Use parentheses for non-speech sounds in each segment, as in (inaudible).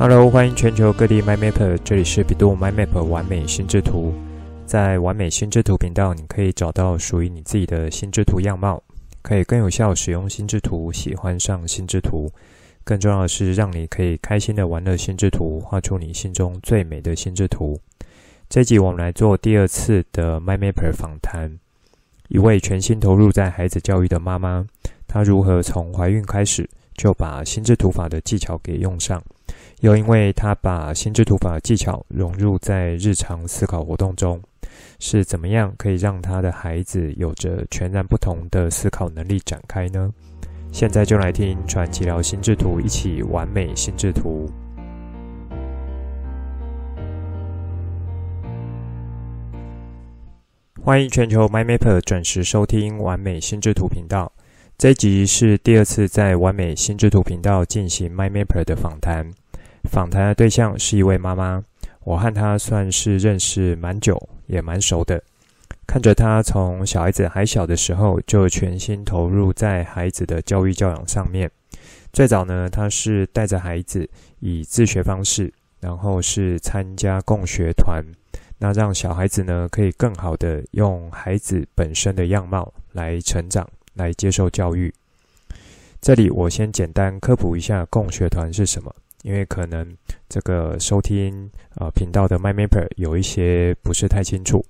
Hello，欢迎全球各地 MyMapper，这里是百度 MyMap 完美心智图。在完美心智图频道，你可以找到属于你自己的心智图样貌，可以更有效使用心智图，喜欢上心智图。更重要的是，让你可以开心的玩乐心智图，画出你心中最美的心智图。这集我们来做第二次的 MyMapper 访谈，一位全心投入在孩子教育的妈妈，她如何从怀孕开始就把心智图法的技巧给用上。又因为他把心智图法技巧融入在日常思考活动中，是怎么样可以让他的孩子有着全然不同的思考能力展开呢？现在就来听传奇聊心智图，一起完美心智图。欢迎全球 MyMapper 准时收听完美心智图频道。这集是第二次在完美心智图频道进行 MyMapper 的访谈。访谈的对象是一位妈妈，我和她算是认识蛮久，也蛮熟的。看着她从小孩子还小的时候，就全心投入在孩子的教育教养上面。最早呢，她是带着孩子以自学方式，然后是参加共学团，那让小孩子呢可以更好的用孩子本身的样貌来成长，来接受教育。这里我先简单科普一下共学团是什么。因为可能这个收听、呃、频道的 MyMapper 有一些不是太清楚，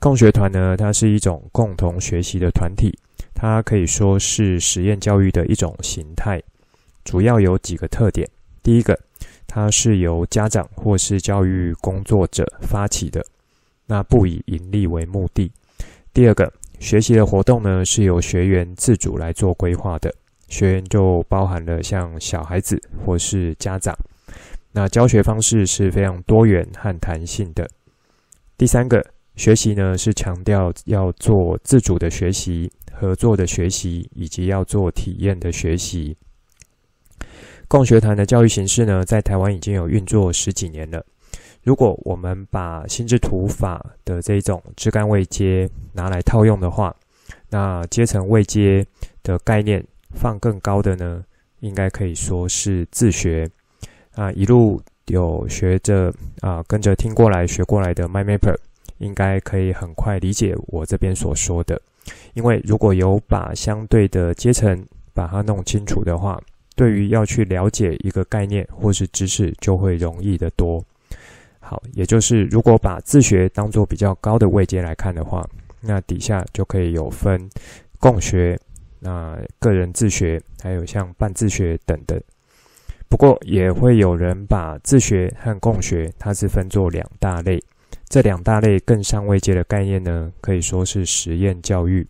共学团呢，它是一种共同学习的团体，它可以说是实验教育的一种形态，主要有几个特点。第一个，它是由家长或是教育工作者发起的，那不以盈利为目的。第二个，学习的活动呢，是由学员自主来做规划的。学员就包含了像小孩子或是家长，那教学方式是非常多元和弹性的。第三个，学习呢是强调要做自主的学习、合作的学习，以及要做体验的学习。共学团的教育形式呢，在台湾已经有运作十几年了。如果我们把心智图法的这种枝干位阶拿来套用的话，那阶层位阶的概念。放更高的呢，应该可以说是自学啊，一路有学着啊，跟着听过来学过来的 MyMapper，应该可以很快理解我这边所说的。因为如果有把相对的阶层把它弄清楚的话，对于要去了解一个概念或是知识，就会容易得多。好，也就是如果把自学当做比较高的位阶来看的话，那底下就可以有分共学。那个人自学，还有像半自学等等，不过也会有人把自学和共学，它是分作两大类。这两大类更上位阶的概念呢，可以说是实验教育。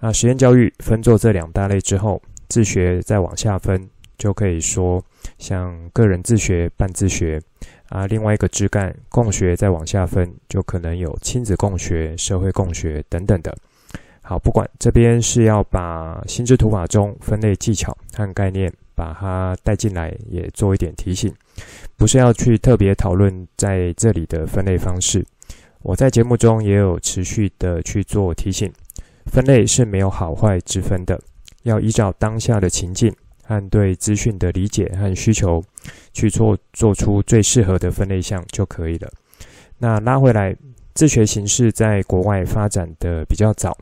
那实验教育分作这两大类之后，自学再往下分，就可以说像个人自学、半自学啊。另外一个枝干共学再往下分，就可能有亲子共学、社会共学等等的。好，不管这边是要把心智图法中分类技巧和概念把它带进来，也做一点提醒，不是要去特别讨论在这里的分类方式。我在节目中也有持续的去做提醒，分类是没有好坏之分的，要依照当下的情境和对资讯的理解和需求去做，做出最适合的分类项就可以了。那拉回来，自学形式在国外发展的比较早。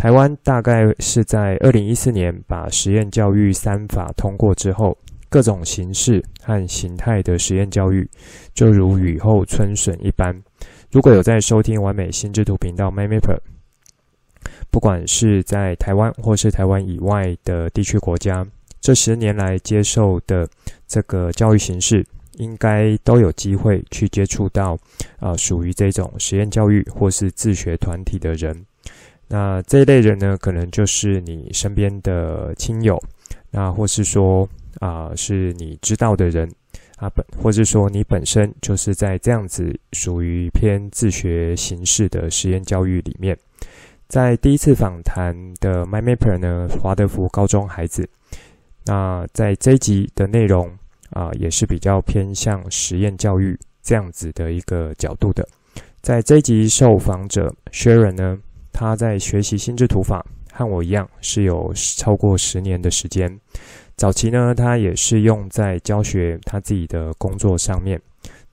台湾大概是在二零一四年把实验教育三法通过之后，各种形式和形态的实验教育就如雨后春笋一般。如果有在收听完美心智图频道 MyMapper，不管是在台湾或是台湾以外的地区国家，这十年来接受的这个教育形式，应该都有机会去接触到啊，属于这种实验教育或是自学团体的人。那这一类人呢，可能就是你身边的亲友，那或是说啊、是你知道的人啊，本或是说你本身就是在这样子属于偏自学形式的实验教育里面。在第一次访谈的 MyMapper 呢，华德福高中孩子，那在这一集的内容啊、也是比较偏向实验教育这样子的一个角度的。在这一集受访者 Sharon 呢。他在学习心智图法，和我一样是有超过十年的时间。早期呢，他也是用在教学他自己的工作上面。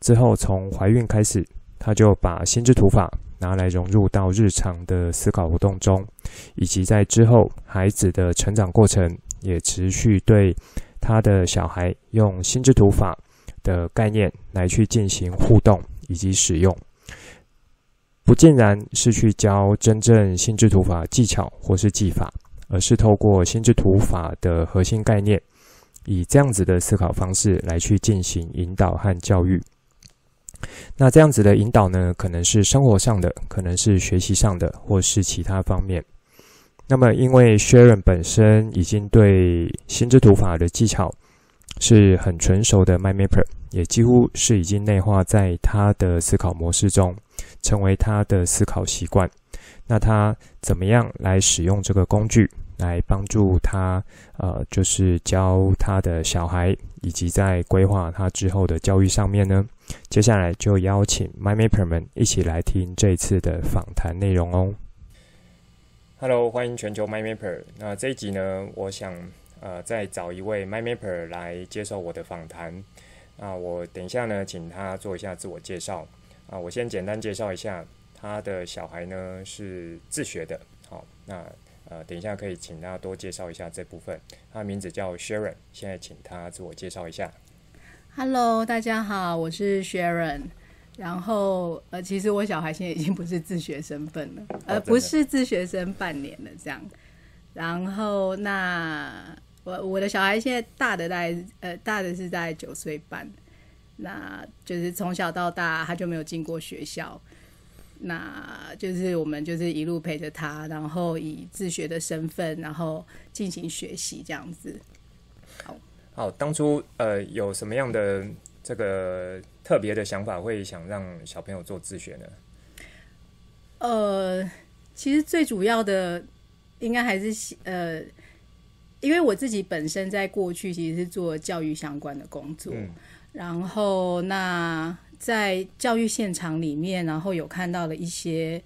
之后从怀孕开始，他就把心智图法拿来融入到日常的思考活动中，以及在之后孩子的成长过程，也持续对他的小孩用心智图法的概念来去进行互动以及使用。不尽然是去教真正心智图法技巧或是技法，而是透过心智图法的核心概念，以这样子的思考方式来去进行引导和教育。那这样子的引导呢，可能是生活上的，可能是学习上的，或是其他方面。那么，因为 Sharon 本身已经对心智图法的技巧是很纯熟的，My Mapper 也几乎是已经内化在他的思考模式中。成为他的思考习惯，那他怎么样来使用这个工具来帮助他？呃，就是教他的小孩，以及在规划他之后的教育上面呢？接下来就邀请 My Mapper 们一起来听这次的访谈内容哦。Hello，欢迎全球 My Mapper。那这一集呢，我想呃再找一位 My Mapper 来接受我的访谈。那我等一下呢，请他做一下自我介绍。啊，我先简单介绍一下，他的小孩呢是自学的。好，那呃，等一下可以请他多介绍一下这部分。他名字叫 Sharon，现在请他自我介绍一下。Hello，大家好，我是 Sharon。然后呃，其实我小孩现在已经不是自学身份了，哦、呃，不是自学生半年了这样。然后那我我的小孩现在大的大概呃大的是在九岁半。那就是从小到大，他就没有进过学校。那就是我们就是一路陪着他，然后以自学的身份，然后进行学习这样子。好，好，当初呃有什么样的这个特别的想法，会想让小朋友做自学呢？呃，其实最主要的应该还是呃，因为我自己本身在过去其实是做教育相关的工作。嗯然后，那在教育现场里面，然后有看到了一些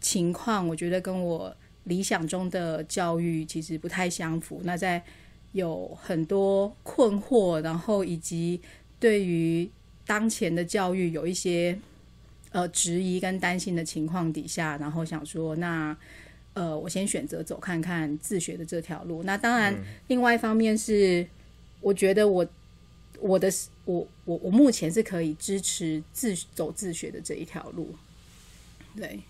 情况，我觉得跟我理想中的教育其实不太相符。那在有很多困惑，然后以及对于当前的教育有一些呃质疑跟担心的情况底下，然后想说，那呃，我先选择走看看自学的这条路。那当然，另外一方面是，我觉得我。我的我我我目前是可以支持自走自学的这一条路，对。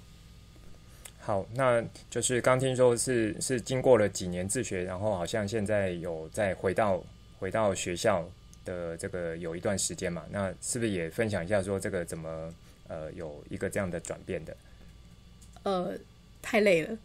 好，那就是刚听说是是经过了几年自学，然后好像现在有再回到回到学校的这个有一段时间嘛？那是不是也分享一下说这个怎么呃有一个这样的转变的？呃，太累了，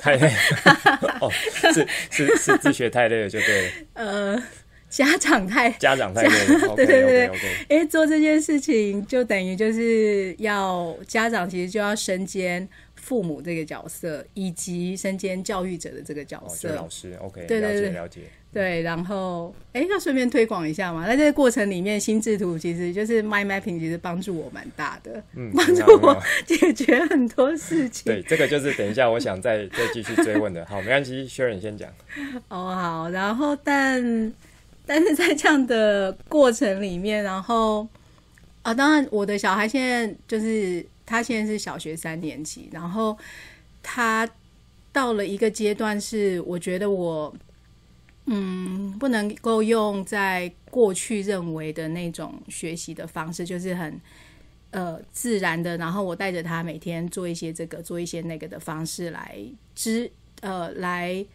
太累 (laughs) 哦，是是是自学太累了就对了，(laughs) 呃。(laughs) 家长太家长太 (laughs) 对对对，因为做这件事情就等于就是要家长其实就要身兼父母这个角色，以及身兼教育者的这个角色。哦、老师，OK，对对对，了解了解。对，然后哎，要顺便推广一下嘛。在这个过程里面，心智图其实就是 Mind Mapping，其实帮助我蛮大的，嗯，帮助我 (laughs) 解决很多事情。对，这个就是等一下我想再再继续追问的。好，没关系，Sharon 先讲。哦，好，然后但。但是在这样的过程里面，然后啊，当然我的小孩现在就是他现在是小学三年级，然后他到了一个阶段，是我觉得我嗯不能够用在过去认为的那种学习的方式，就是很呃自然的，然后我带着他每天做一些这个做一些那个的方式来支呃来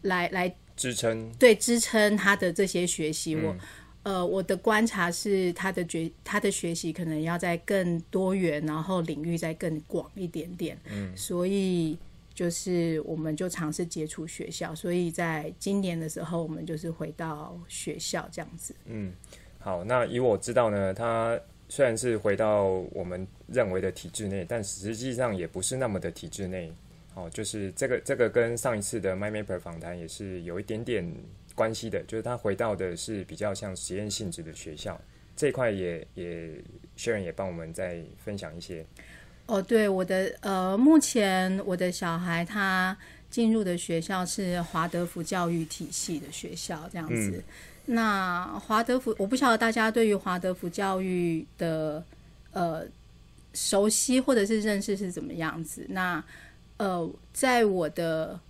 来来。来支撑对支撑他的这些学习，嗯、我呃我的观察是他的学他的学习可能要在更多元，然后领域再更广一点点。嗯，所以就是我们就尝试接触学校，所以在今年的时候，我们就是回到学校这样子。嗯，好，那以我知道呢，他虽然是回到我们认为的体制内，但实际上也不是那么的体制内。哦，就是这个这个跟上一次的 MindMapper 访谈也是有一点点关系的，就是他回到的是比较像实验性质的学校这一块也，也也 Sharon 也帮我们再分享一些。哦，对，我的呃，目前我的小孩他进入的学校是华德福教育体系的学校，这样子。嗯、那华德福，我不晓得大家对于华德福教育的呃熟悉或者是认识是怎么样子。那呃，在我的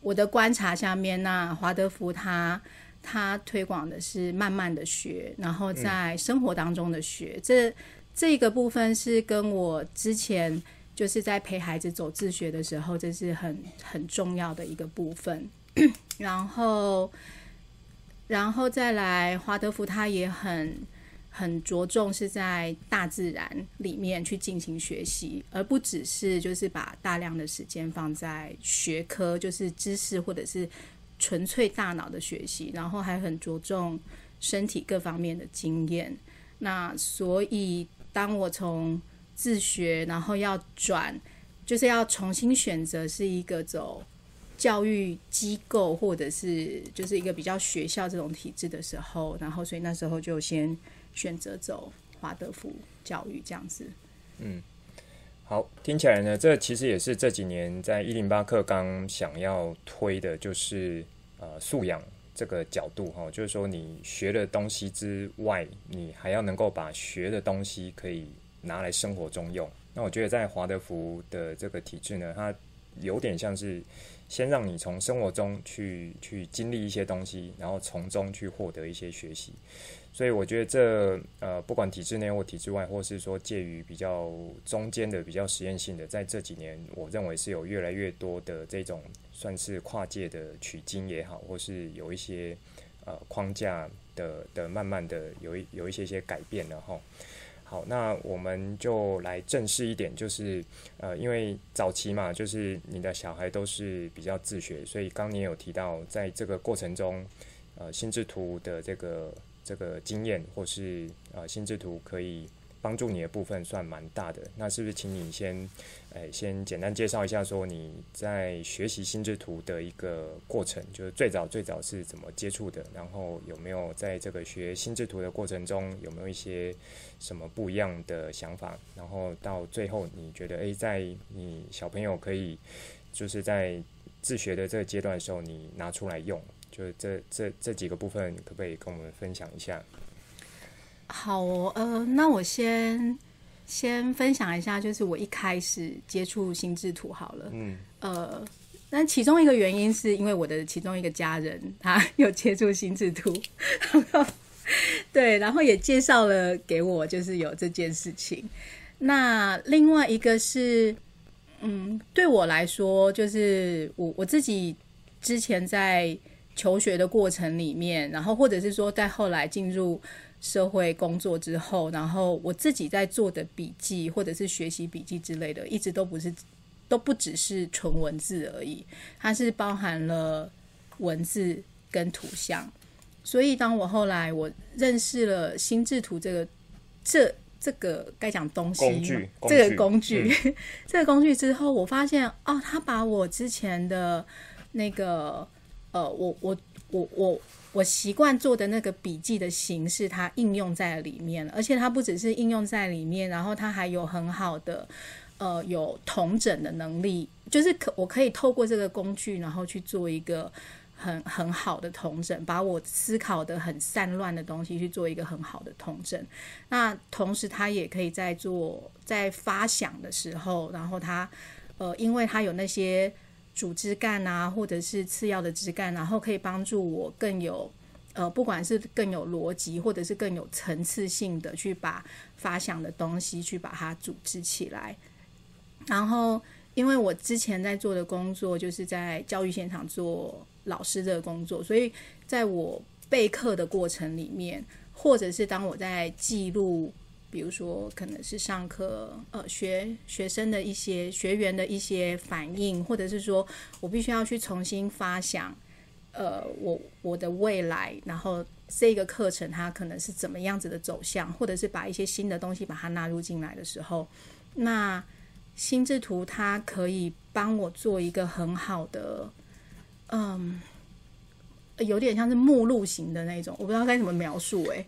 我的观察下面，那华德福他他推广的是慢慢的学，然后在生活当中的学。这这个部分是跟我之前。就是在陪孩子走自学的时候，这是很很重要的一个部分。(clears throat) 然后，然后再来，华德福他也很很着重是在大自然里面去进行学习，而不只是就是把大量的时间放在学科，就是知识或者是纯粹大脑的学习，然后还很着重身体各方面的经验。那所以，当我从自学，然后要转，就是要重新选择是一个走教育机构，或者是就是一个比较学校这种体制的时候，然后所以那时候就先选择走华德福教育这样子。嗯，好，听起来呢，这其实也是这几年在一零八课纲想要推的，就是呃素养这个角度哈，就是说你学的东西之外，你还要能够把学的东西可以。拿来生活中用，那我觉得在华德福的这个体制呢，它有点像是先让你从生活中去去经历一些东西，然后从中去获得一些学习。所以我觉得这呃，不管体制内或体制外，或是说介于比较中间的、比较实验性的，在这几年，我认为是有越来越多的这种算是跨界的取经也好，或是有一些呃框架的的慢慢的有一有一些些改变了哈。好，那我们就来正式一点，就是呃，因为早期嘛，就是你的小孩都是比较自学，所以刚你有提到，在这个过程中，呃，心智图的这个这个经验，或是呃，心智图可以。帮助你的部分算蛮大的，那是不是请你先，诶、欸，先简单介绍一下，说你在学习心智图的一个过程，就是最早最早是怎么接触的，然后有没有在这个学心智图的过程中，有没有一些什么不一样的想法，然后到最后你觉得，诶、在你小朋友可以就是在自学的这个阶段的时候，你拿出来用，就是这这这几个部分，可不可以跟我们分享一下？好，呃，那我先先分享一下，就是我一开始接触心智图好了，嗯，呃，那其中一个原因是因为我的其中一个家人他有接触心智图，(laughs) 对，然后也介绍了给我，就是有这件事情。那另外一个是，嗯，对我来说，就是我我自己之前在求学的过程里面，然后或者是说在后来进入。社会工作之后，然后我自己在做的笔记或者是学习笔记之类的，一直都不是，都不只是纯文字而已，它是包含了文字跟图像。所以，当我后来我认识了心智图这个这这个该讲东西工具，这个工具，嗯、(laughs) 这个工具之后，我发现哦，他把我之前的那个呃，我我我我。我习惯做的那个笔记的形式，它应用在里面了，而且它不只是应用在里面，然后它还有很好的，呃，有统整的能力，就是可我可以透过这个工具，然后去做一个很很好的统整，把我思考的很散乱的东西去做一个很好的统整。那同时，它也可以在做在发想的时候，然后它，呃，因为它有那些。主枝干啊，或者是次要的枝干，然后可以帮助我更有，呃，不管是更有逻辑，或者是更有层次性的去把发想的东西去把它组织起来。然后，因为我之前在做的工作就是在教育现场做老师这个工作，所以在我备课的过程里面，或者是当我在记录。比如说，可能是上课，呃，学学生的一些学员的一些反应，或者是说我必须要去重新发想，呃，我我的未来，然后这个课程它可能是怎么样子的走向，或者是把一些新的东西把它纳入进来的时候，那心智图它可以帮我做一个很好的，嗯，有点像是目录型的那种，我不知道该怎么描述，欸，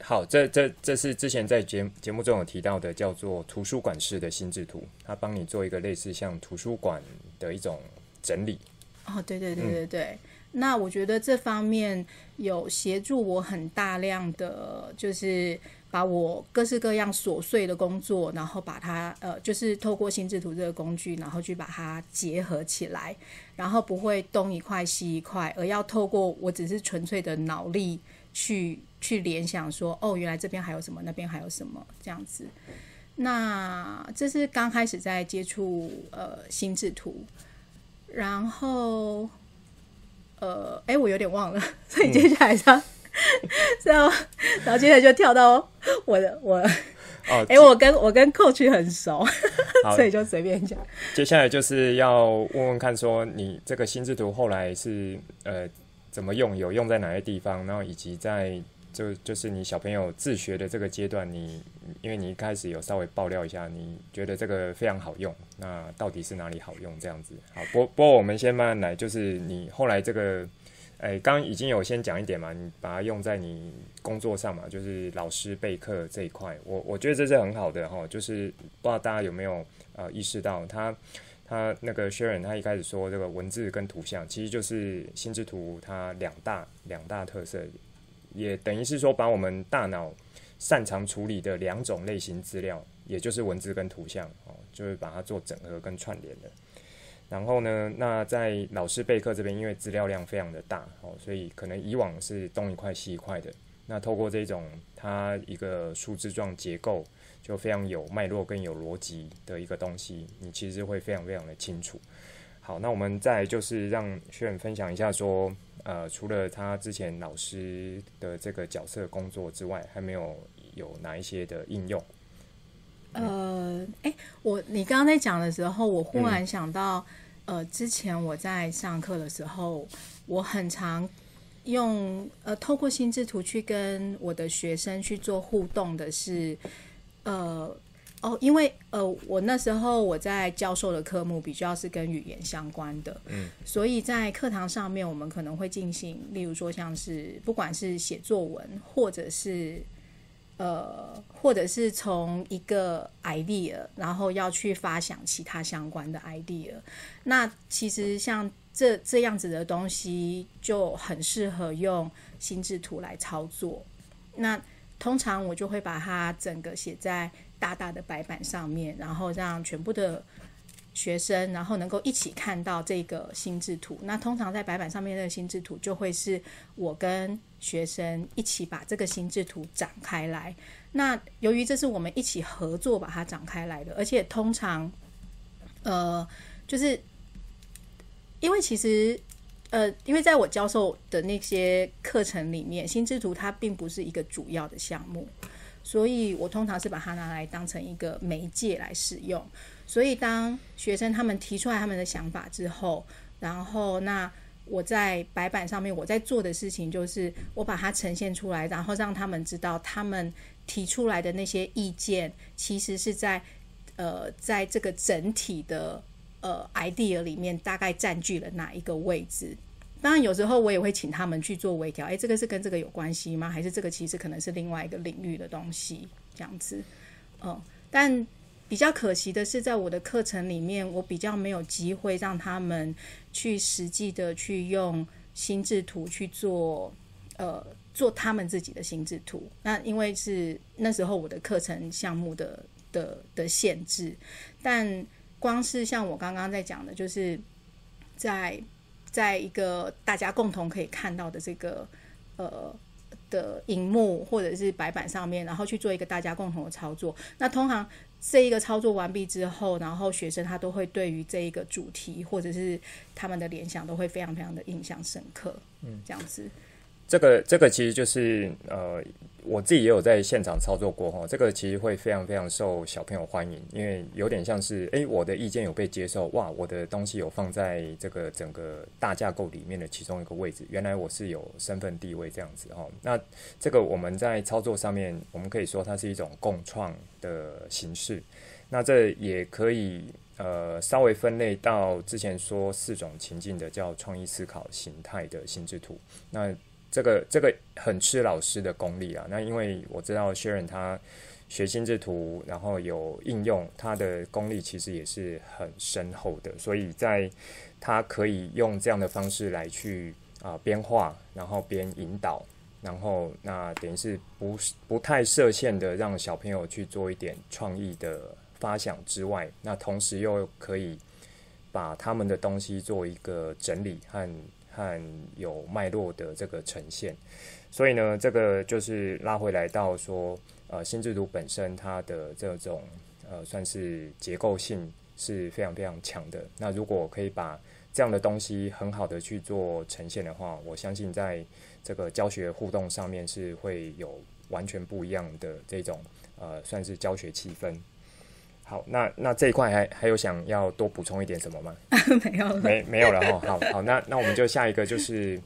好，这这这是之前在节节目中有提到的，叫做图书馆式的心智图，它帮你做一个类似像图书馆的一种整理，哦，对对对对对。嗯、那我觉得这方面有协助我很大量的，就是把我各式各样琐碎的工作，然后把它呃，就是透过心智图这个工具，然后去把它结合起来，然后不会东一块西一块，而要透过我只是纯粹的脑力去去联想说，哦，原来这边还有什么，那边还有什么，这样子。那这是刚开始在接触呃心智图，然后呃哎我有点忘了，所以接下来这样，然后然后接下来就跳到我的我哦哎我跟我跟 Coach 很熟，所以就随便讲。接下来就是要问问看，说你这个心智图后来是呃怎么用，有用在哪些地方，然后以及在。就就是你小朋友自学的这个阶段，你因为你一开始有稍微爆料一下，你觉得这个非常好用，那到底是哪里好用？这样子，好，不不过我们先慢慢来，就是你后来这个，哎，刚已经有先讲一点嘛，你把它用在你工作上嘛，就是老师备课这一块，我我觉得这是很好的哈，就是不知道大家有没有呃意识到它他那个 Sharon 他一开始说这个文字跟图像，其实就是心智图它两大两大特色。也等于是说，把我们大脑擅长处理的两种类型资料，也就是文字跟图像，哦，就是把它做整合跟串联的。然后呢，那在老师备课这边，因为资料量非常的大，哦，所以可能以往是东一块西一块的。那透过这种它一个树枝状结构，就非常有脉络跟有逻辑的一个东西，你其实会非常非常的清楚。好，那我们再就是让学员分享一下说。呃，除了他之前老师的这个角色工作之外，还没有有哪一些的应用？呃，哎，我你刚刚在讲的时候，我忽然想到，嗯、呃，之前我在上课的时候，我很常用呃，透过心智图去跟我的学生去做互动的是，呃。哦，因为呃，我那时候我在教授的科目比较是跟语言相关的，嗯，所以在课堂上面，我们可能会进行，例如说像是不管是写作文，或者是呃，或者是从一个 idea，然后要去发想其他相关的 idea，那其实像这这样子的东西就很适合用心智图来操作。那通常我就会把它整个写在。大大的白板上面，然后让全部的学生，然后能够一起看到这个心智图。那通常在白板上面的心智图，就会是我跟学生一起把这个心智图展开来。那由于这是我们一起合作把它展开来的，而且通常，呃，就是因为其实，呃，因为在我教授的那些课程里面，心智图它并不是一个主要的项目。所以我通常是把它拿来当成一个媒介来使用。所以当学生他们提出来他们的想法之后，然后那我在白板上面我在做的事情就是我把它呈现出来，然后让他们知道他们提出来的那些意见其实是在呃在这个整体的呃 idea 里面大概占据了哪一个位置。当然，有时候我也会请他们去做微调。诶，这个是跟这个有关系吗？还是这个其实可能是另外一个领域的东西？这样子，嗯。但比较可惜的是，在我的课程里面，我比较没有机会让他们去实际的去用心智图去做，呃，做他们自己的心智图。那因为是那时候我的课程项目的的的限制。但光是像我刚刚在讲的，就是在。在一个大家共同可以看到的这个呃的荧幕或者是白板上面，然后去做一个大家共同的操作。那通常这一个操作完毕之后，然后学生他都会对于这一个主题或者是他们的联想都会非常非常的印象深刻。嗯，这样子。这个这个其实就是呃。我自己也有在现场操作过哈，这个其实会非常非常受小朋友欢迎，因为有点像是诶，我的意见有被接受，哇，我的东西有放在这个整个大架构里面的其中一个位置，原来我是有身份地位这样子哈。那这个我们在操作上面，我们可以说它是一种共创的形式。那这也可以呃稍微分类到之前说四种情境的叫创意思考形态的心智图。那这个这个很吃老师的功力啊。那因为我知道 Sharon 他学心智图，然后有应用，他的功力其实也是很深厚的。所以在他可以用这样的方式来去啊边画，然后边引导，然后那等于是不不太设限的让小朋友去做一点创意的发想之外，那同时又可以把他们的东西做一个整理和和有脉络的这个呈现。所以呢，这个就是拉回来到说，呃，心智图本身它的这种呃，算是结构性是非常非常强的。那如果可以把这样的东西很好的去做呈现的话，我相信在这个教学互动上面是会有完全不一样的这种呃，算是教学气氛。好，那那这一块还还有想要多补充一点什么吗？(laughs) 没有了，没没有了哈。好好，那那我们就下一个就是。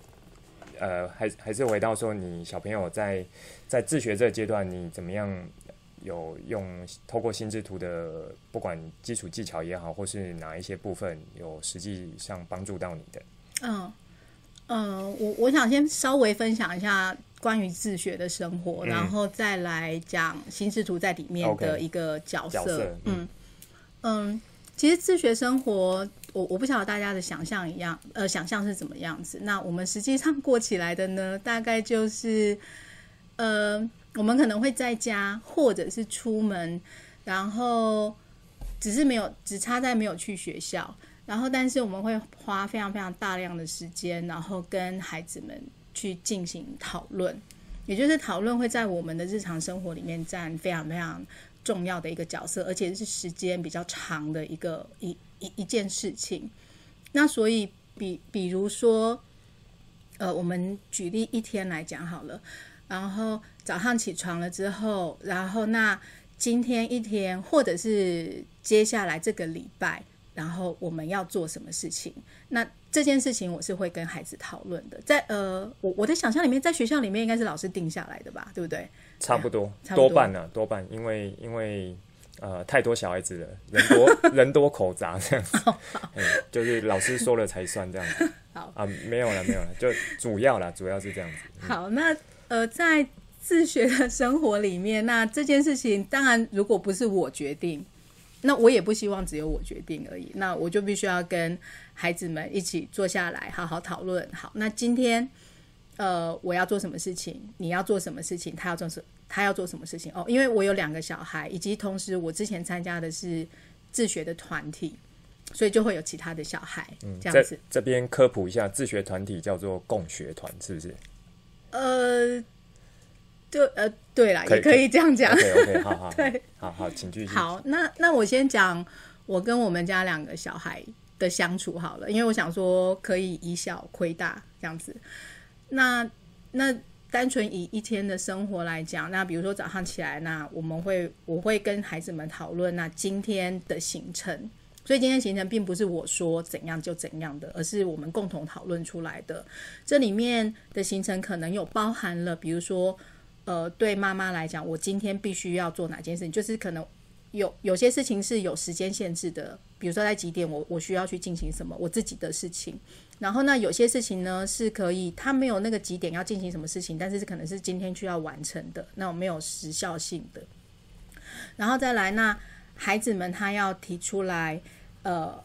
呃，还还是回到说，你小朋友在在自学这个阶段，你怎么样有用透过心智图的，不管基础技巧也好，或是哪一些部分有实际上帮助到你的？嗯嗯，我我想先稍微分享一下关于自学的生活，嗯、然后再来讲心智图在里面的一个角色。Okay, 角色嗯嗯。嗯其实自学生活，我我不晓得大家的想象一样，呃，想象是怎么样子。那我们实际上过起来的呢，大概就是，呃，我们可能会在家，或者是出门，然后只是没有，只差在没有去学校。然后，但是我们会花非常非常大量的时间，然后跟孩子们去进行讨论，也就是讨论会在我们的日常生活里面占非常非常。重要的一个角色，而且是时间比较长的一个一一一件事情。那所以比比如说，呃，我们举例一天来讲好了。然后早上起床了之后，然后那今天一天，或者是接下来这个礼拜，然后我们要做什么事情？那这件事情我是会跟孩子讨论的。在呃，我我的想象里面，在学校里面应该是老师定下来的吧，对不对？差不多，多半呢，多半，因为因为呃太多小孩子了，人多 (laughs) 人多口杂这样子，(laughs) 嗯，就是老师说了才算这样子。(laughs) 好啊，没有了没有了，就主要啦，主要是这样子。嗯、好，那呃在自学的生活里面，那这件事情当然如果不是我决定，那我也不希望只有我决定而已，那我就必须要跟孩子们一起坐下来好好讨论。好，那今天。呃，我要做什么事情？你要做什么事情？他要做什？他要做什么事情？哦，因为我有两个小孩，以及同时我之前参加的是自学的团体，所以就会有其他的小孩。嗯，这样子。这边科普一下，自学团体叫做共学团，是不是？呃，对，呃，对啦，也可以这样讲。OK，OK，好 (laughs) 好，对，好好，请继续。好，那那我先讲我跟我们家两个小孩的相处好了，因为我想说可以以小亏大这样子。那那单纯以一天的生活来讲，那比如说早上起来，那我们会我会跟孩子们讨论那今天的行程，所以今天行程并不是我说怎样就怎样的，而是我们共同讨论出来的。这里面的行程可能有包含了，比如说，呃，对妈妈来讲，我今天必须要做哪件事情，就是可能有有些事情是有时间限制的，比如说在几点我我需要去进行什么我自己的事情。然后呢，有些事情呢是可以，他没有那个几点要进行什么事情，但是可能是今天需要完成的，那种没有时效性的。然后再来，那孩子们他要提出来，呃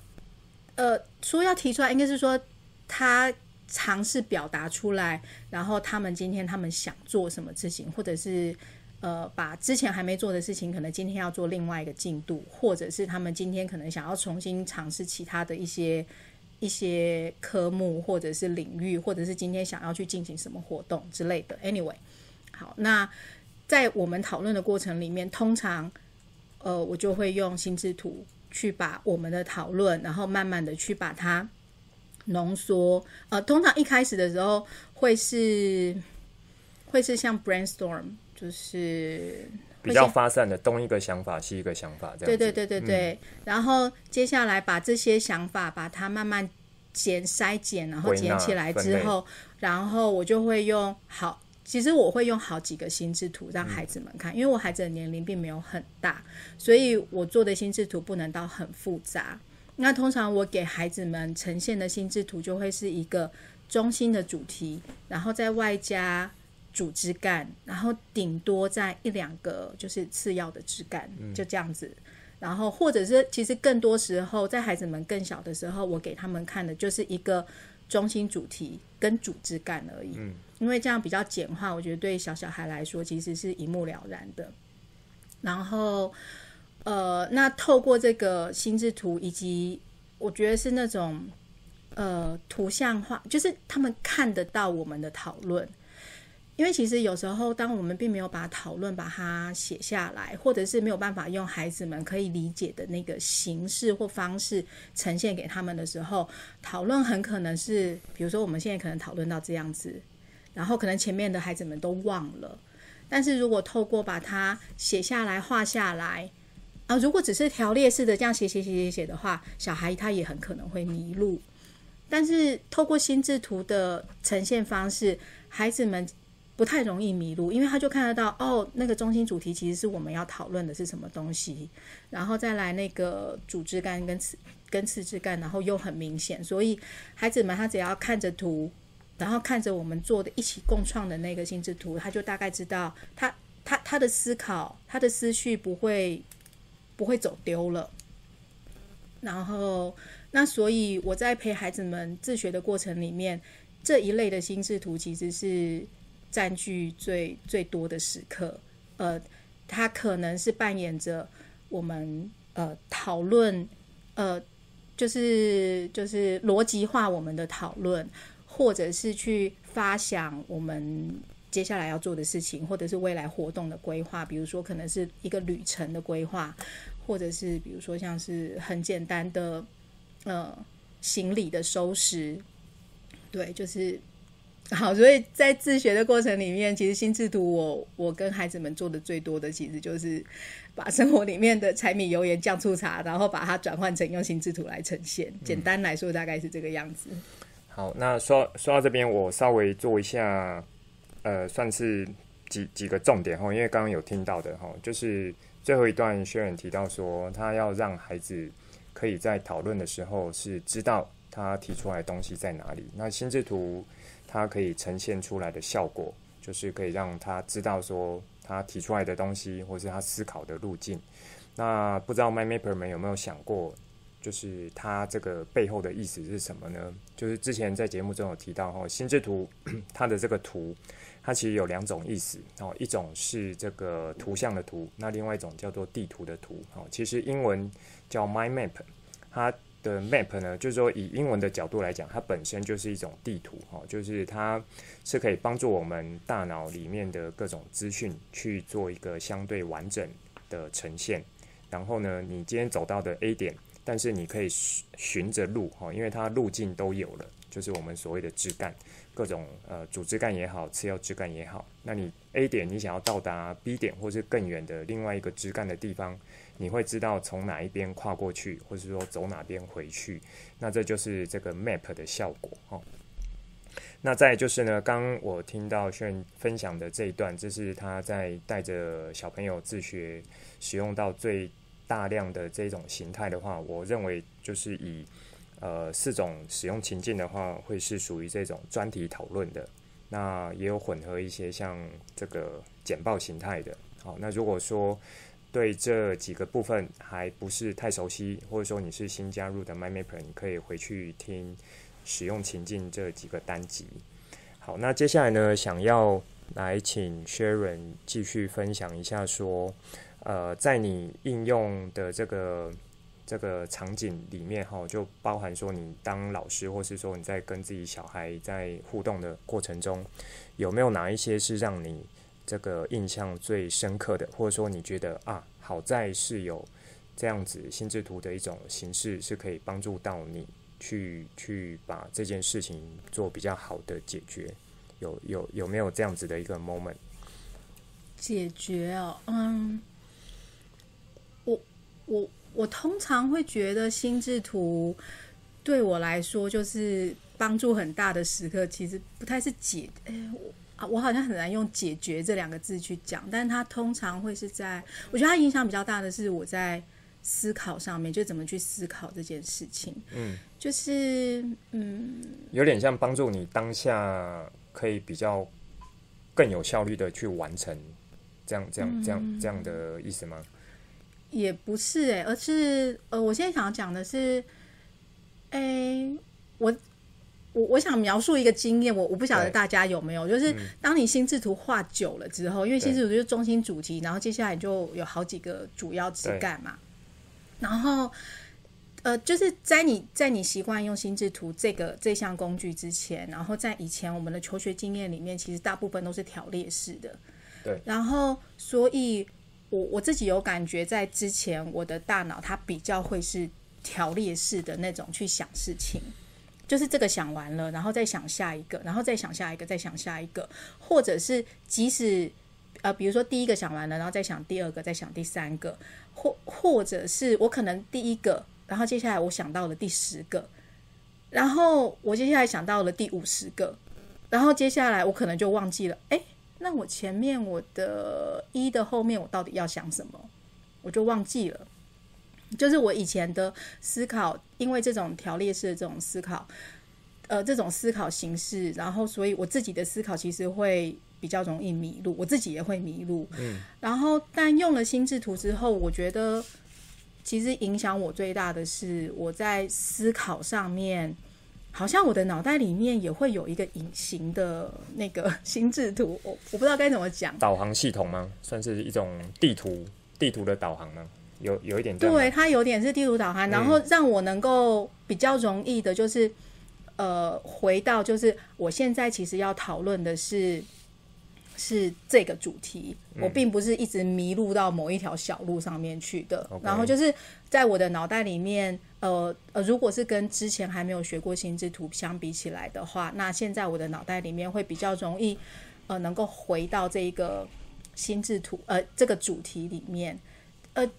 呃，说要提出来，应该是说他尝试表达出来，然后他们今天他们想做什么事情，或者是呃把之前还没做的事情，可能今天要做另外一个进度，或者是他们今天可能想要重新尝试其他的一些。一些科目，或者是领域，或者是今天想要去进行什么活动之类的。Anyway，好，那在我们讨论的过程里面，通常，呃，我就会用心智图去把我们的讨论，然后慢慢的去把它浓缩。呃，通常一开始的时候会是会是像 brainstorm，就是。比较发散的，东一个想法，西一个想法，这样。对对对对对。嗯、然后接下来把这些想法，把它慢慢剪筛剪，然后剪起来之后，然后我就会用好，其实我会用好几个心智图让孩子们看，嗯、因为我孩子的年龄并没有很大，所以我做的心智图不能到很复杂。那通常我给孩子们呈现的心智图就会是一个中心的主题，然后再外加。主枝干，然后顶多在一两个就是次要的枝干，就这样子。然后或者是其实更多时候，在孩子们更小的时候，我给他们看的就是一个中心主题跟主枝干而已。因为这样比较简化，我觉得对小小孩来说其实是一目了然的。然后，呃，那透过这个心智图，以及我觉得是那种呃图像化，就是他们看得到我们的讨论。因为其实有时候，当我们并没有把讨论把它写下来，或者是没有办法用孩子们可以理解的那个形式或方式呈现给他们的时候，讨论很可能是，比如说我们现在可能讨论到这样子，然后可能前面的孩子们都忘了。但是如果透过把它写下来、画下来，啊，如果只是条列式的这样写写写写写的话，小孩他也很可能会迷路。但是透过心智图的呈现方式，孩子们。不太容易迷路，因为他就看得到哦，那个中心主题其实是我们要讨论的是什么东西，然后再来那个主枝干跟次跟次枝干，然后又很明显，所以孩子们他只要看着图，然后看着我们做的一起共创的那个心智图，他就大概知道他他他的思考，他的思绪不会不会走丢了。然后那所以我在陪孩子们自学的过程里面，这一类的心智图其实是。占据最最多的时刻，呃，它可能是扮演着我们呃讨论，呃，就是就是逻辑化我们的讨论，或者是去发想我们接下来要做的事情，或者是未来活动的规划，比如说可能是一个旅程的规划，或者是比如说像是很简单的呃行李的收拾，对，就是。好，所以在自学的过程里面，其实心智图我我跟孩子们做的最多的，其实就是把生活里面的柴米油盐酱醋茶，然后把它转换成用心智图来呈现。简单来说，大概是这个样子。嗯、好，那说说到这边，我稍微做一下，呃，算是几几个重点哈，因为刚刚有听到的哈，就是最后一段学员提到说，他要让孩子可以在讨论的时候是知道他提出来的东西在哪里。那心智图。它可以呈现出来的效果，就是可以让他知道说他提出来的东西，或是他思考的路径。那不知道 My Mapper 们有没有想过，就是它这个背后的意思是什么呢？就是之前在节目中有提到哈，心智图 (coughs) 它的这个图，它其实有两种意思哦，一种是这个图像的图，那另外一种叫做地图的图哦。其实英文叫 Mind Map，它。的 map 呢，就是说以英文的角度来讲，它本身就是一种地图哈，就是它是可以帮助我们大脑里面的各种资讯去做一个相对完整的呈现。然后呢，你今天走到的 A 点，但是你可以循着路哈，因为它路径都有了，就是我们所谓的枝干，各种呃主枝干也好，次要枝干也好。那你 A 点你想要到达 B 点，或是更远的另外一个枝干的地方。你会知道从哪一边跨过去，或是说走哪边回去，那这就是这个 map 的效果哦。那再就是呢，刚我听到炫分享的这一段，这是他在带着小朋友自学使用到最大量的这种形态的话，我认为就是以呃四种使用情境的话，会是属于这种专题讨论的。那也有混合一些像这个简报形态的。好，那如果说对这几个部分还不是太熟悉，或者说你是新加入的 MyMapper，你可以回去听使用情境这几个单集。好，那接下来呢，想要来请 Sharon 继续分享一下，说，呃，在你应用的这个这个场景里面，哈，就包含说你当老师，或是说你在跟自己小孩在互动的过程中，有没有哪一些是让你这个印象最深刻的，或者说你觉得啊，好在是有这样子心智图的一种形式，是可以帮助到你去去把这件事情做比较好的解决。有有有没有这样子的一个 moment？解决哦，嗯，我我我通常会觉得心智图对我来说就是帮助很大的时刻，其实不太是解，哎我。我好像很难用“解决”这两个字去讲，但是它通常会是在，我觉得它影响比较大的是我在思考上面，就怎么去思考这件事情。嗯，就是嗯，有点像帮助你当下可以比较更有效率的去完成这样这样这样这样的意思吗？也不是哎、欸，而是呃，我现在想要讲的是，哎、欸，我我我想描述一个经验，我我不晓得大家有没有，就是当你心智图画久了之后，因为心智图就是中心主题，然后接下来就有好几个主要枝干嘛，然后呃，就是在你在你习惯用心智图这个这项工具之前，然后在以前我们的求学经验里面，其实大部分都是条列式的，对，然后所以。我我自己有感觉，在之前我的大脑它比较会是条列式的那种去想事情，就是这个想完了，然后再想下一个，然后再想下一个，再想下一个，或者是即使呃，比如说第一个想完了，然后再想第二个，再想第三个，或或者是我可能第一个，然后接下来我想到了第十个，然后我接下来想到了第五十个，然后接下来我可能就忘记了，诶。那我前面我的一的后面我到底要想什么，我就忘记了。就是我以前的思考，因为这种条列式的这种思考，呃，这种思考形式，然后所以我自己的思考其实会比较容易迷路，我自己也会迷路。嗯。然后，但用了心智图之后，我觉得其实影响我最大的是我在思考上面。好像我的脑袋里面也会有一个隐形的那个心智图，(laughs) 我我不知道该怎么讲。导航系统吗？算是一种地图，地图的导航吗？有有一点对，它有点是地图导航，然后让我能够比较容易的，就是、嗯、呃，回到就是我现在其实要讨论的是。是这个主题，我并不是一直迷路到某一条小路上面去的。嗯、然后就是在我的脑袋里面，呃呃，如果是跟之前还没有学过心智图相比起来的话，那现在我的脑袋里面会比较容易，呃，能够回到这一个心智图，呃，这个主题里面。呃，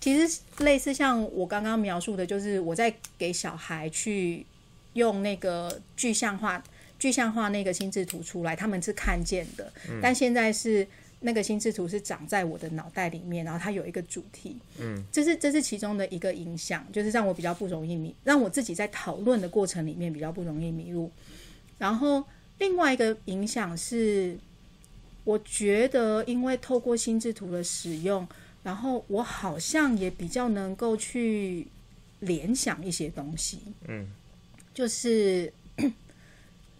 其实类似像我刚刚描述的，就是我在给小孩去用那个具象化。具象化那个心智图出来，他们是看见的，嗯、但现在是那个心智图是长在我的脑袋里面，然后它有一个主题，嗯，这是这是其中的一个影响，就是让我比较不容易迷，让我自己在讨论的过程里面比较不容易迷路。然后另外一个影响是，我觉得因为透过心智图的使用，然后我好像也比较能够去联想一些东西，嗯，就是。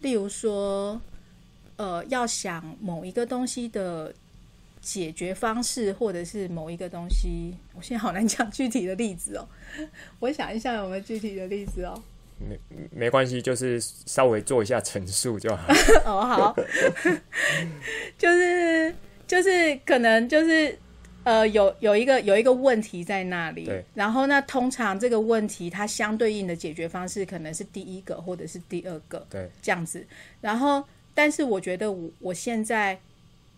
例如说，呃，要想某一个东西的解决方式，或者是某一个东西，我现在好难讲具体的例子哦。(laughs) 我想一下有没有具体的例子哦。没没关系，就是稍微做一下陈述就好。(laughs) 哦，好，(laughs) 就是就是可能就是。呃，有有一个有一个问题在那里，对。然后那通常这个问题它相对应的解决方式可能是第一个或者是第二个，对，这样子。然后，但是我觉得我我现在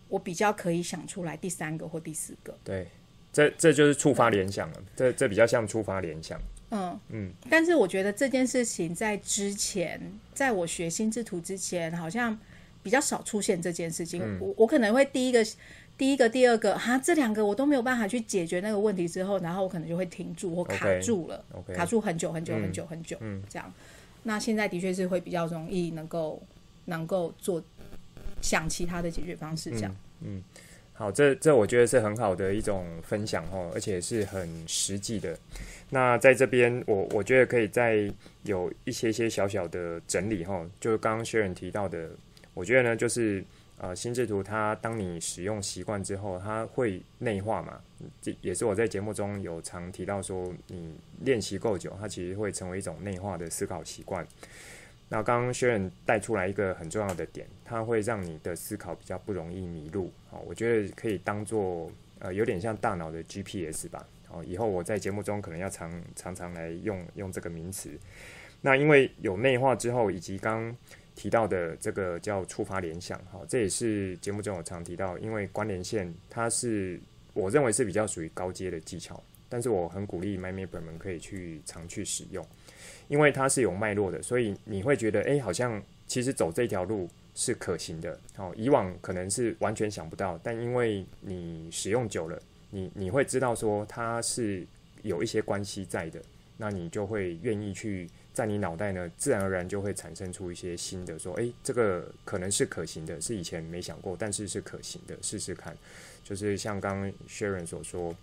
我比较可以想出来第三个或第四个，对。这这就是触发联想了，这这比较像触发联想。嗯嗯。但是我觉得这件事情在之前，在我学心智图之前，好像比较少出现这件事情。嗯、我我可能会第一个。第一个、第二个，哈，这两个我都没有办法去解决那个问题之后，然后我可能就会停住或卡住了，okay, okay, 卡住很久很久很久很久，嗯，这样。那现在的确是会比较容易能够能够做想其他的解决方式，这样。嗯，嗯，好，这这我觉得是很好的一种分享哦，而且是很实际的。那在这边，我我觉得可以再有一些些小小的整理哈，就是刚刚 Sharon 提到的，我觉得呢就是。呃，心智图它当你使用习惯之后，它会内化嘛？这也是我在节目中有常提到说，你练习够久，它其实会成为一种内化的思考习惯。那刚刚 Sharon 带出来一个很重要的点，它会让你的思考比较不容易迷路。好，我觉得可以当做呃有点像大脑的 GPS 吧。好，以后我在节目中可能要常常常来用用这个名词。那因为有内化之后，以及刚提到的这个叫触发联想，哈，这也是节目中我常提到，因为关联线它是我认为是比较属于高阶的技巧，但是我很鼓励 My Maker 们可以去常去使用，因为它是有脉络的，所以你会觉得，哎，好像其实走这条路是可行的，好，以往可能是完全想不到，但因为你使用久了，你你会知道说它是有一些关系在的，那你就会愿意去在你脑袋呢，自然而然就会产生出一些新的，说，诶，这个可能是可行的，是以前没想过，但是是可行的，试试看。就是像刚刚 Sharon 所说，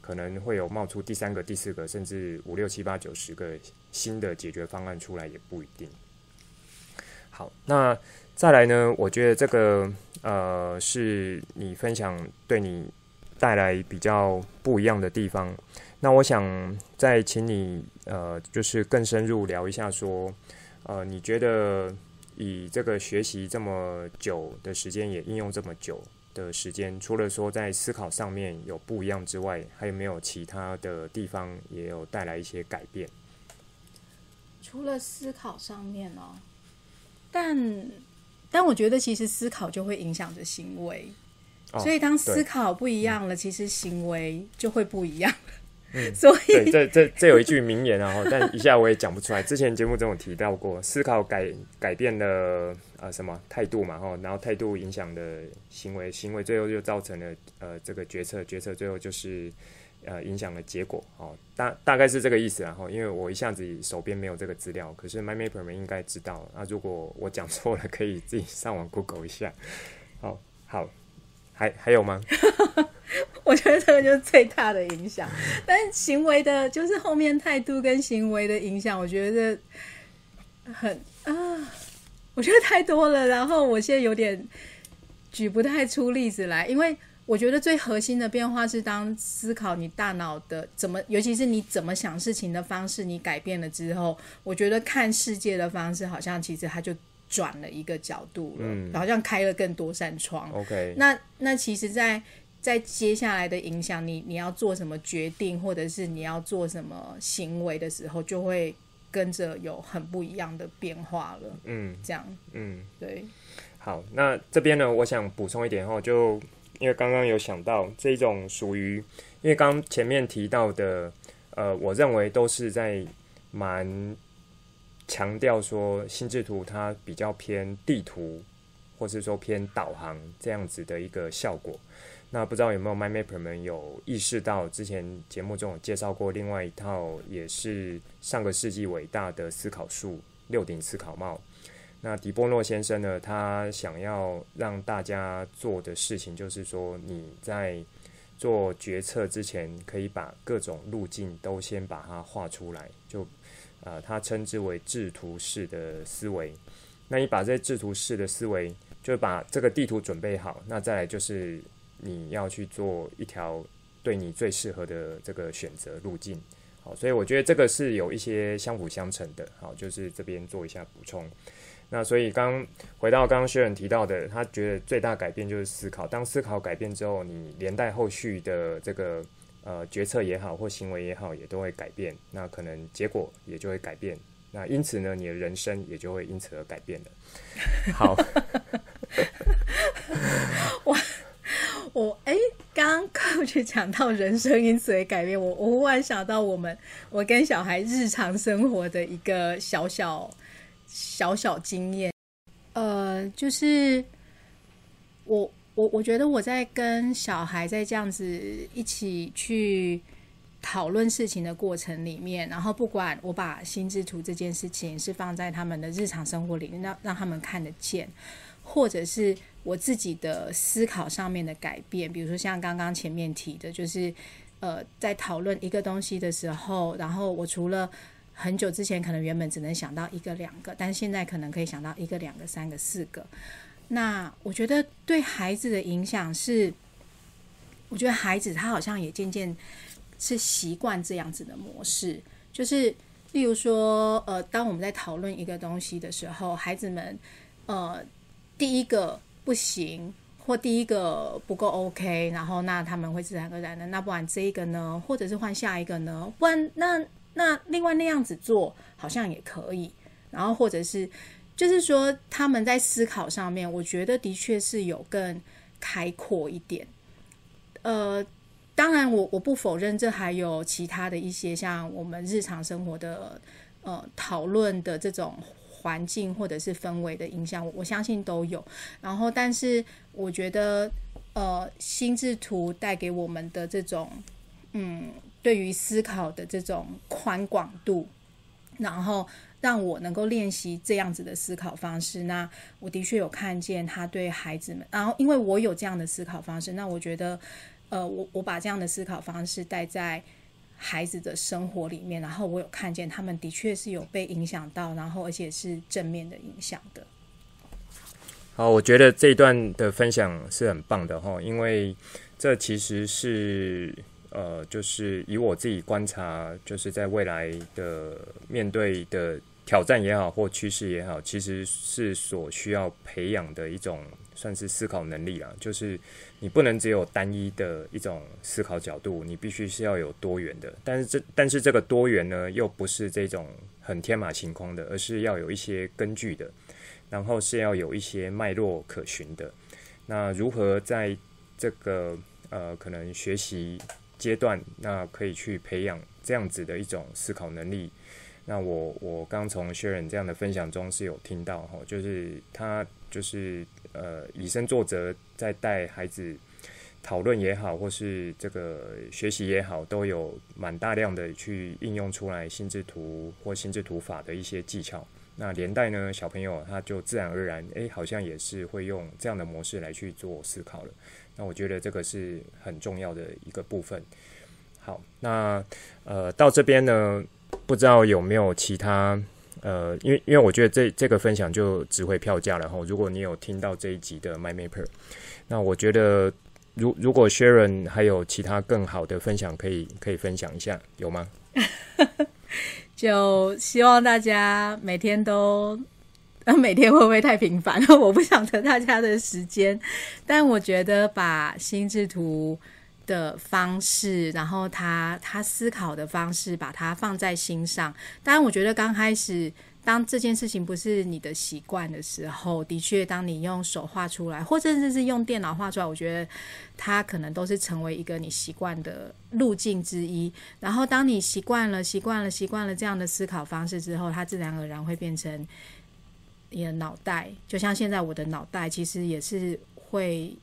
可能会有冒出第三个、第四个，甚至五六七八九十个新的解决方案出来，也不一定。好，那再来呢？我觉得这个呃，是你分享对你带来比较不一样的地方。那我想再请你呃，就是更深入聊一下，说呃，你觉得以这个学习这么久的时间，也应用这么久的时间，除了说在思考上面有不一样之外，还有没有其他的地方也有带来一些改变？除了思考上面哦，但但我觉得其实思考就会影响着行为，哦，所以当思考不一样了，其实行为就会不一样。嗯，所以这这这有一句名言啊，但一下我也讲不出来。之前节目中有提到过，思考改改变了呃什么态度嘛，哈，然后态度影响的行为，行为最后就造成了呃这个决策，决策最后就是呃影响了结果，哦，大大概是这个意思，然后因为我一下子手边没有这个资料，可是 MyMapper 们应该知道，那如果我讲错了，可以自己上网 Google 一下。好，好，还还有吗？(laughs) 我觉得这个就是最大的影响，但行为的，就是后面态度跟行为的影响，我觉得很啊，我觉得太多了。然后我现在有点举不太出例子来，因为我觉得最核心的变化是，当思考你大脑的怎么，尤其是你怎么想事情的方式，你改变了之后，我觉得看世界的方式好像其实它就转了一个角度了，嗯，好像开了更多扇窗。OK，那那其实，在在接下来的影响，你你要做什么决定，或者是你要做什么行为的时候，就会跟着有很不一样的变化了。嗯，这样，嗯，对。好，那这边呢，我想补充一点哈，就因为刚刚有想到这一种属于，因为刚前面提到的，呃，我认为都是在蛮强调说心智图它比较偏地图，或是说偏导航这样子的一个效果。那不知道有没有 MyMapper 们有意识到，之前节目中有介绍过另外一套，也是上个世纪伟大的思考术——六顶思考帽。那迪波诺先生呢，他想要让大家做的事情，就是说你在做决策之前，可以把各种路径都先把它画出来，就呃，他称之为制图式的思维。那你把这制图式的思维，就把这个地图准备好，那再来就是。你要去做一条对你最适合的这个选择路径，好，所以我觉得这个是有一些相辅相成的，好，就是这边做一下补充。那所以刚回到刚刚薛仁提到的，他觉得最大改变就是思考。当思考改变之后，你连带后续的这个呃决策也好或行为也好，也都会改变，那可能结果也就会改变。那因此呢，你的人生也就会因此而改变了。(laughs) 好。我我哎，刚刚 Coach 讲到人生因此而改变，我我忽然想到我们我跟小孩日常生活的一个小小小小经验，呃，就是我我我觉得我在跟小孩在这样子一起去讨论事情的过程里面，然后不管我把心智图这件事情是放在他们的日常生活里面，让让他们看得见，或者是。我自己的思考上面的改变，比如说像刚刚前面提的，就是呃，在讨论一个东西的时候，然后我除了很久之前可能原本只能想到一个两个，但现在可能可以想到一个两个三个四个。那我觉得对孩子的影响是，我觉得孩子他好像也渐渐是习惯这样子的模式，就是例如说呃，当我们在讨论一个东西的时候，孩子们呃第一个。不行，或第一个不够 OK，然后那他们会自然而然的，那不然这一个呢，或者是换下一个呢？不然那那另外那样子做好像也可以，然后或者是就是说他们在思考上面，我觉得的确是有更开阔一点。呃，当然我我不否认这还有其他的一些像我们日常生活的呃讨论的这种。环境或者是氛围的影响，我相信都有。然后，但是我觉得，呃，心智图带给我们的这种，嗯，对于思考的这种宽广度，然后让我能够练习这样子的思考方式。那我的确有看见他对孩子们，然后因为我有这样的思考方式，那我觉得，呃，我我把这样的思考方式带在孩子的生活里面，然后我有看见他们的确是有被影响到，然后而且是正面的影响的。好，我觉得这一段的分享是很棒的哈，因为这其实是呃，就是以我自己观察，就是在未来的面对的挑战也好，或趋势也好，其实是所需要培养的一种算是思考能力啦。就是你不能只有单一的一种思考角度，你必须是要有多元的。但是这但是这个多元呢，又不是这种很天马行空的，而是要有一些根据的。然后是要有一些脉络可循的。那如何在这个呃可能学习阶段，那可以去培养这样子的一种思考能力？那我我刚从 Sharon 这样的分享中是有听到哈，就是他就是呃以身作则，在带孩子讨论也好，或是这个学习也好，都有蛮大量的去应用出来心智图或心智图法的一些技巧。那连带呢，小朋友他就自然而然，诶，好像也是会用这样的模式来去做思考了。那我觉得这个是很重要的一个部分。好，那呃到这边呢，不知道有没有其他呃，因为因为我觉得这这个分享就值回票价了哈。如果你有听到这一集的 My Mapper，那我觉得如如果 Sharon 还有其他更好的分享，可以可以分享一下，有吗？(laughs) 就希望大家每天都，每天会不会太频繁？(laughs) 我不想得大家的时间，但我觉得把心智图的方式，然后他他思考的方式，把它放在心上。当然，我觉得刚开始。当这件事情不是你的习惯的时候，的确，当你用手画出来，或者甚至是用电脑画出来，我觉得它可能都是成为一个你习惯的路径之一。然后，当你习惯了、习惯了、习惯了这样的思考方式之后，它自然而然会变成你的脑袋。就像现在我的脑袋，其实也是会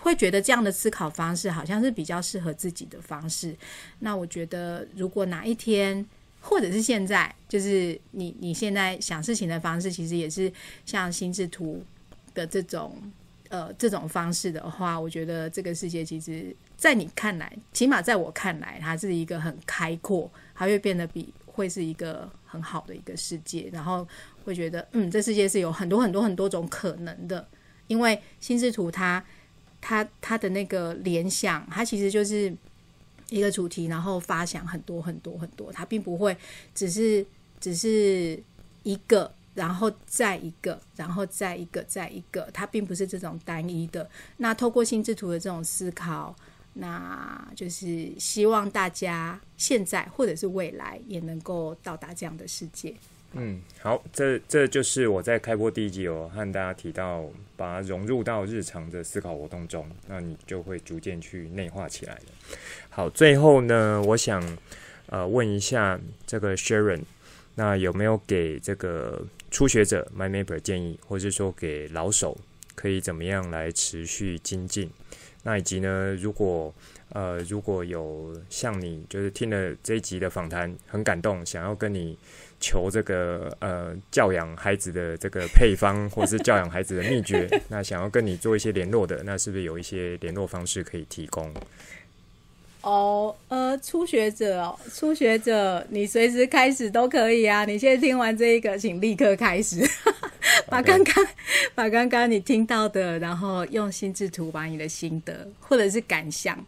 会觉得这样的思考方式好像是比较适合自己的方式。那我觉得，如果哪一天，或者是现在，就是你你现在想事情的方式，其实也是像心智图的这种呃这种方式的话，我觉得这个世界其实，在你看来，起码在我看来，它是一个很开阔，它会变得比会是一个很好的一个世界，然后会觉得嗯，这世界是有很多很多很多种可能的，因为心智图它他他的那个联想，他其实就是。一个主题，然后发想很多很多很多，他并不会只是只是一个，然后再一个，然后再一个，再一个，它并不是这种单一的。那透过心智图的这种思考，那就是希望大家现在或者是未来也能够到达这样的世界。嗯，好，这这就是我在开播第一集有和大家提到，把它融入到日常的思考活动中，那你就会逐渐去内化起来了。好，最后呢，我想呃问一下这个 Sharon，那有没有给这个初学者 MyMapper 建议，或是说给老手可以怎么样来持续精进？那以及呢，如果呃如果有像你就是听了这一集的访谈很感动，想要跟你。求这个呃教养孩子的这个配方，或是教养孩子的秘诀，(laughs) 那想要跟你做一些联络的，那是不是有一些联络方式可以提供？哦，呃，初学者哦，初学者，你随时开始都可以啊。你现在听完这一个，请立刻开始，(laughs) 把刚刚.把刚刚你听到的，然后用心智图把你的心得或者是感想。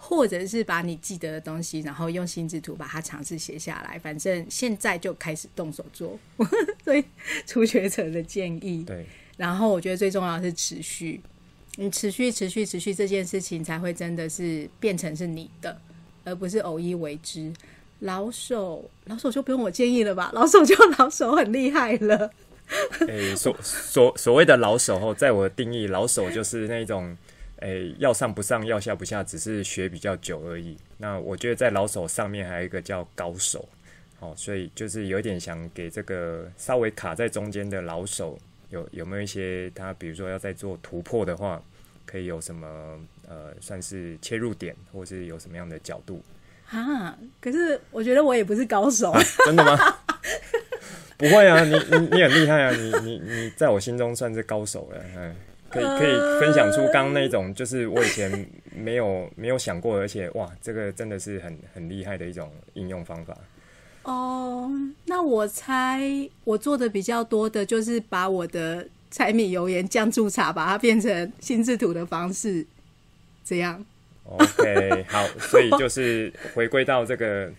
或者是把你记得的东西，然后用心智图把它尝试写下来。反正现在就开始动手做。(laughs) 所以初学者的建议，对。然后我觉得最重要的是持续，你持续、持续、持续这件事情才会真的是变成是你的，而不是偶一为之。老手，老手就不用我建议了吧？老手就老手，很厉害了。诶、所所所谓的老手哦，在我的定义，老手就是那种。诶，要上不上，要下不下，只是学比较久而已。那我觉得在老手上面还有一个叫高手，哦，所以就是有点想给这个稍微卡在中间的老手，有有没有一些他，比如说要在做突破的话，可以有什么呃，算是切入点，或是有什么样的角度？啊，可是我觉得我也不是高手，啊、真的吗？(laughs) 不会啊，你你你很厉害啊，你你你在我心中算是高手了，嗯，可以可以分享出刚刚那种，就是我以前没有没有想过，而且哇，这个真的是很很厉害的一种应用方法。哦，那我猜我做的比较多的就是把我的柴米油盐酱醋茶，把它变成心智图的方式，这样。OK，(laughs) 好，所以就是回归到这个，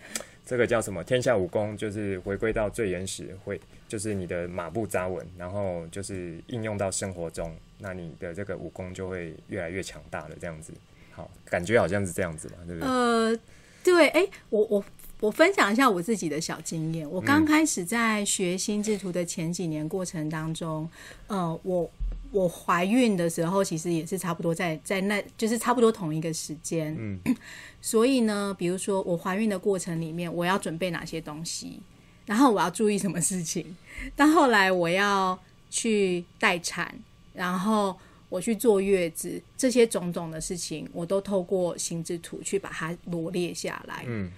这个叫什么？天下武功就是回归到最原始，会就是你的马步扎稳，然后就是应用到生活中，那你的这个武功就会越来越强大了。这样子，好，感觉好像是这样子嘛，对不对？呃，对，哎、欸，我我我分享一下我自己的小经验。我刚开始在学心智图的前几年过程当中，嗯、呃，我。我怀孕的时候，其实也是差不多在在那，就是差不多同一个时间。嗯，(clears throat) 所以呢，比如说我怀孕的过程里面，我要准备哪些东西，然后我要注意什么事情。到后来我要去待产，然后我去坐月子，这些种种的事情，我都透过心智图去把它罗列下来。嗯，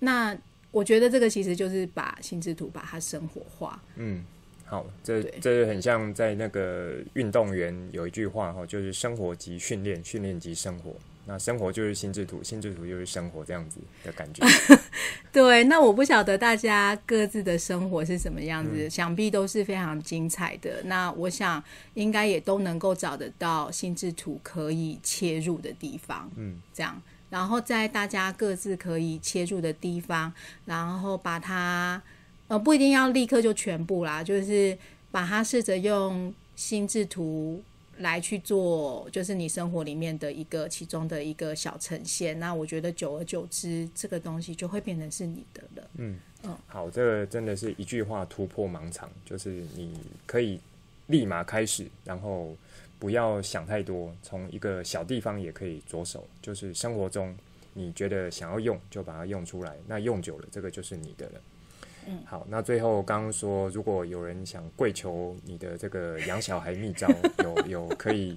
那我觉得这个其实就是把心智图把它生活化。嗯。好，这这很像在那个运动员有一句话哈，就是生活即训练，训练即生活。那生活就是心智图，心智图就是生活，这样子的感觉。(laughs) 对，那我不晓得大家各自的生活是什么样子，嗯，想必都是非常精彩的。那我想应该也都能够找得到心智图可以切入的地方。嗯，这样，然后在大家各自可以切入的地方，然后把它。呃，不一定要立刻就全部啦，就是把它试着用心智图来去做，就是你生活里面的一个其中的一个小呈现。那我觉得久而久之，这个东西就会变成是你的了。嗯嗯，好，这个真的是一句话突破盲肠，就是你可以立马开始，然后不要想太多，从一个小地方也可以着手，就是生活中你觉得想要用就把它用出来，那用久了，这个就是你的了。好，那最后刚刚说，如果有人想跪求你的这个养小孩秘招，(laughs) 有有可以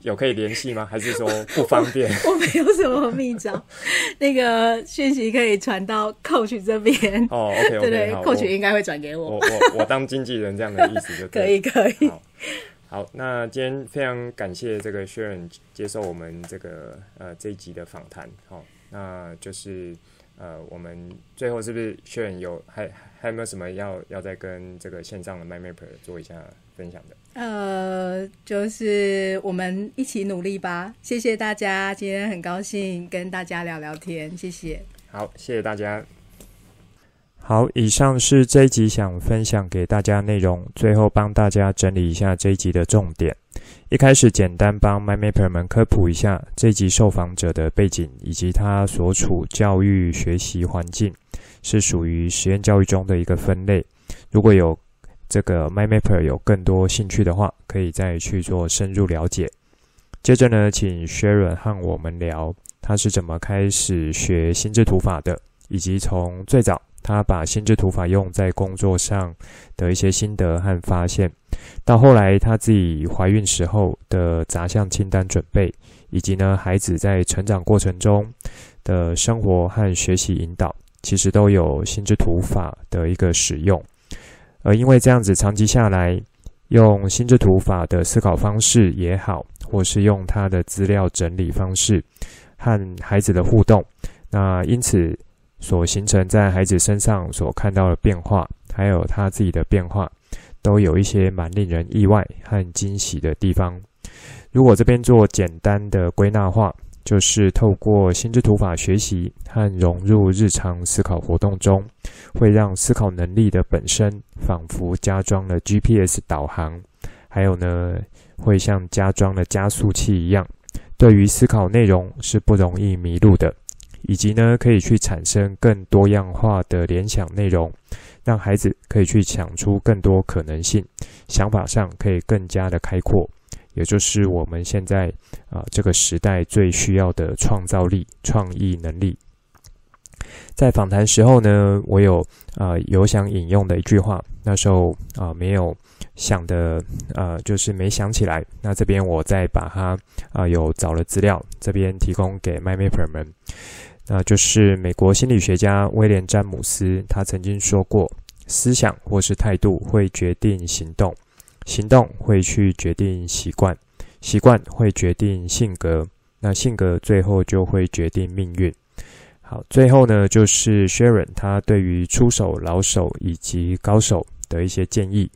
有可以联系吗？还是说不方便？我，(laughs) 我没有什么秘招，那个讯息可以传到 Coach 这边。哦，OK OK，对对，Coach 应该会转给我。我我我当经纪人这样的意思就 (laughs) 可以可以。好，好，那今天非常感谢这个 Sharon 接受我们这个呃这一集的访谈。好，那就是。呃，我们最后是不是 Sharon 有还还有没有什么要要再跟这个线上的 MyMapper 做一下分享的？呃，就是我们一起努力吧。谢谢大家，今天很高兴跟大家聊聊天，谢谢。好，谢谢大家。好，以上是这一集想分享给大家内容，最后帮大家整理一下这一集的重点。一开始简单帮 MyMapper 们科普一下这一集受访者的背景以及他所处教育学习环境，是属于实验教育中的一个分类。如果有这个 MyMapper 有更多兴趣的话，可以再去做深入了解。接着呢，请 Sharon 和我们聊他是怎么开始学心智图法的，以及从最早他把心智图法用在工作上的一些心得和发现。到后来，他自己怀孕时候的杂项清单准备，以及呢，孩子在成长过程中的生活和学习引导，其实都有心智图法的一个使用。而因为这样子长期下来，用心智图法的思考方式也好，或是用他的资料整理方式和孩子的互动，那因此所形成在孩子身上所看到的变化，还有他自己的变化。都有一些蛮令人意外和惊喜的地方。如果这边做简单的归纳化，就是透过心智图法学习和融入日常思考活动中，会让思考能力的本身仿佛加装了 GPS 导航，还有呢，会像加装了加速器一样，对于思考内容是不容易迷路的，以及呢，可以去产生更多样化的联想内容。让孩子可以去想出更多可能性，想法上可以更加的开阔，也就是我们现在啊、呃、这个时代最需要的创造力、创意能力。在访谈时候呢，我有啊、有想引用的一句话，那时候啊、没有想的呃就是没想起来，那这边我再把它啊、有找了资料，这边提供给 MyMapper 们。那就是美国心理学家威廉·詹姆斯，他曾经说过：“思想或是态度会决定行动，行动会去决定习惯，习惯会决定性格，那性格最后就会决定命运。好，最后呢，就是 Sharon 他对于初手、老手以及高手的一些建议。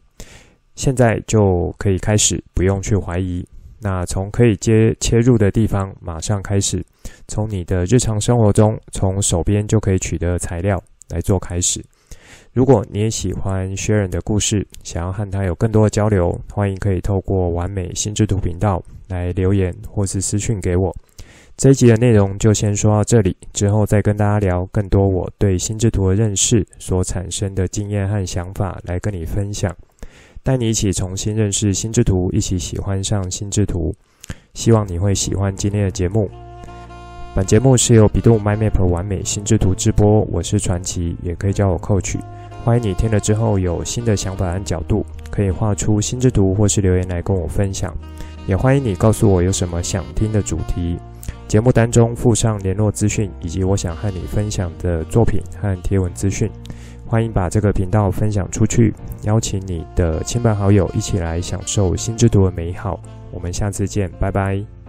现在就可以开始，不用去怀疑。那从可以接切入的地方，马上开始，从你的日常生活中，从手边就可以取得材料来做开始。如果你也喜欢 Sharon 的故事，想要和他有更多的交流，欢迎可以透过完美心智图频道来留言或是私讯给我。这一集的内容就先说到这里，之后再跟大家聊更多我对心智图的认识所产生的经验和想法来跟你分享，带你一起重新认识心智图，一起喜欢上心智图。希望你会喜欢今天的节目。本节目是由比度 My Map 完美心智图直播，我是传奇，也可以叫我 Coach。欢迎你听了之后有新的想法和角度，可以画出心智图或是留言来跟我分享。也欢迎你告诉我有什么想听的主题。节目单中附上联络资讯，以及我想和你分享的作品和贴文资讯。欢迎把这个频道分享出去，邀请你的亲朋好友一起来享受心智图的美好。我们下次见，拜拜。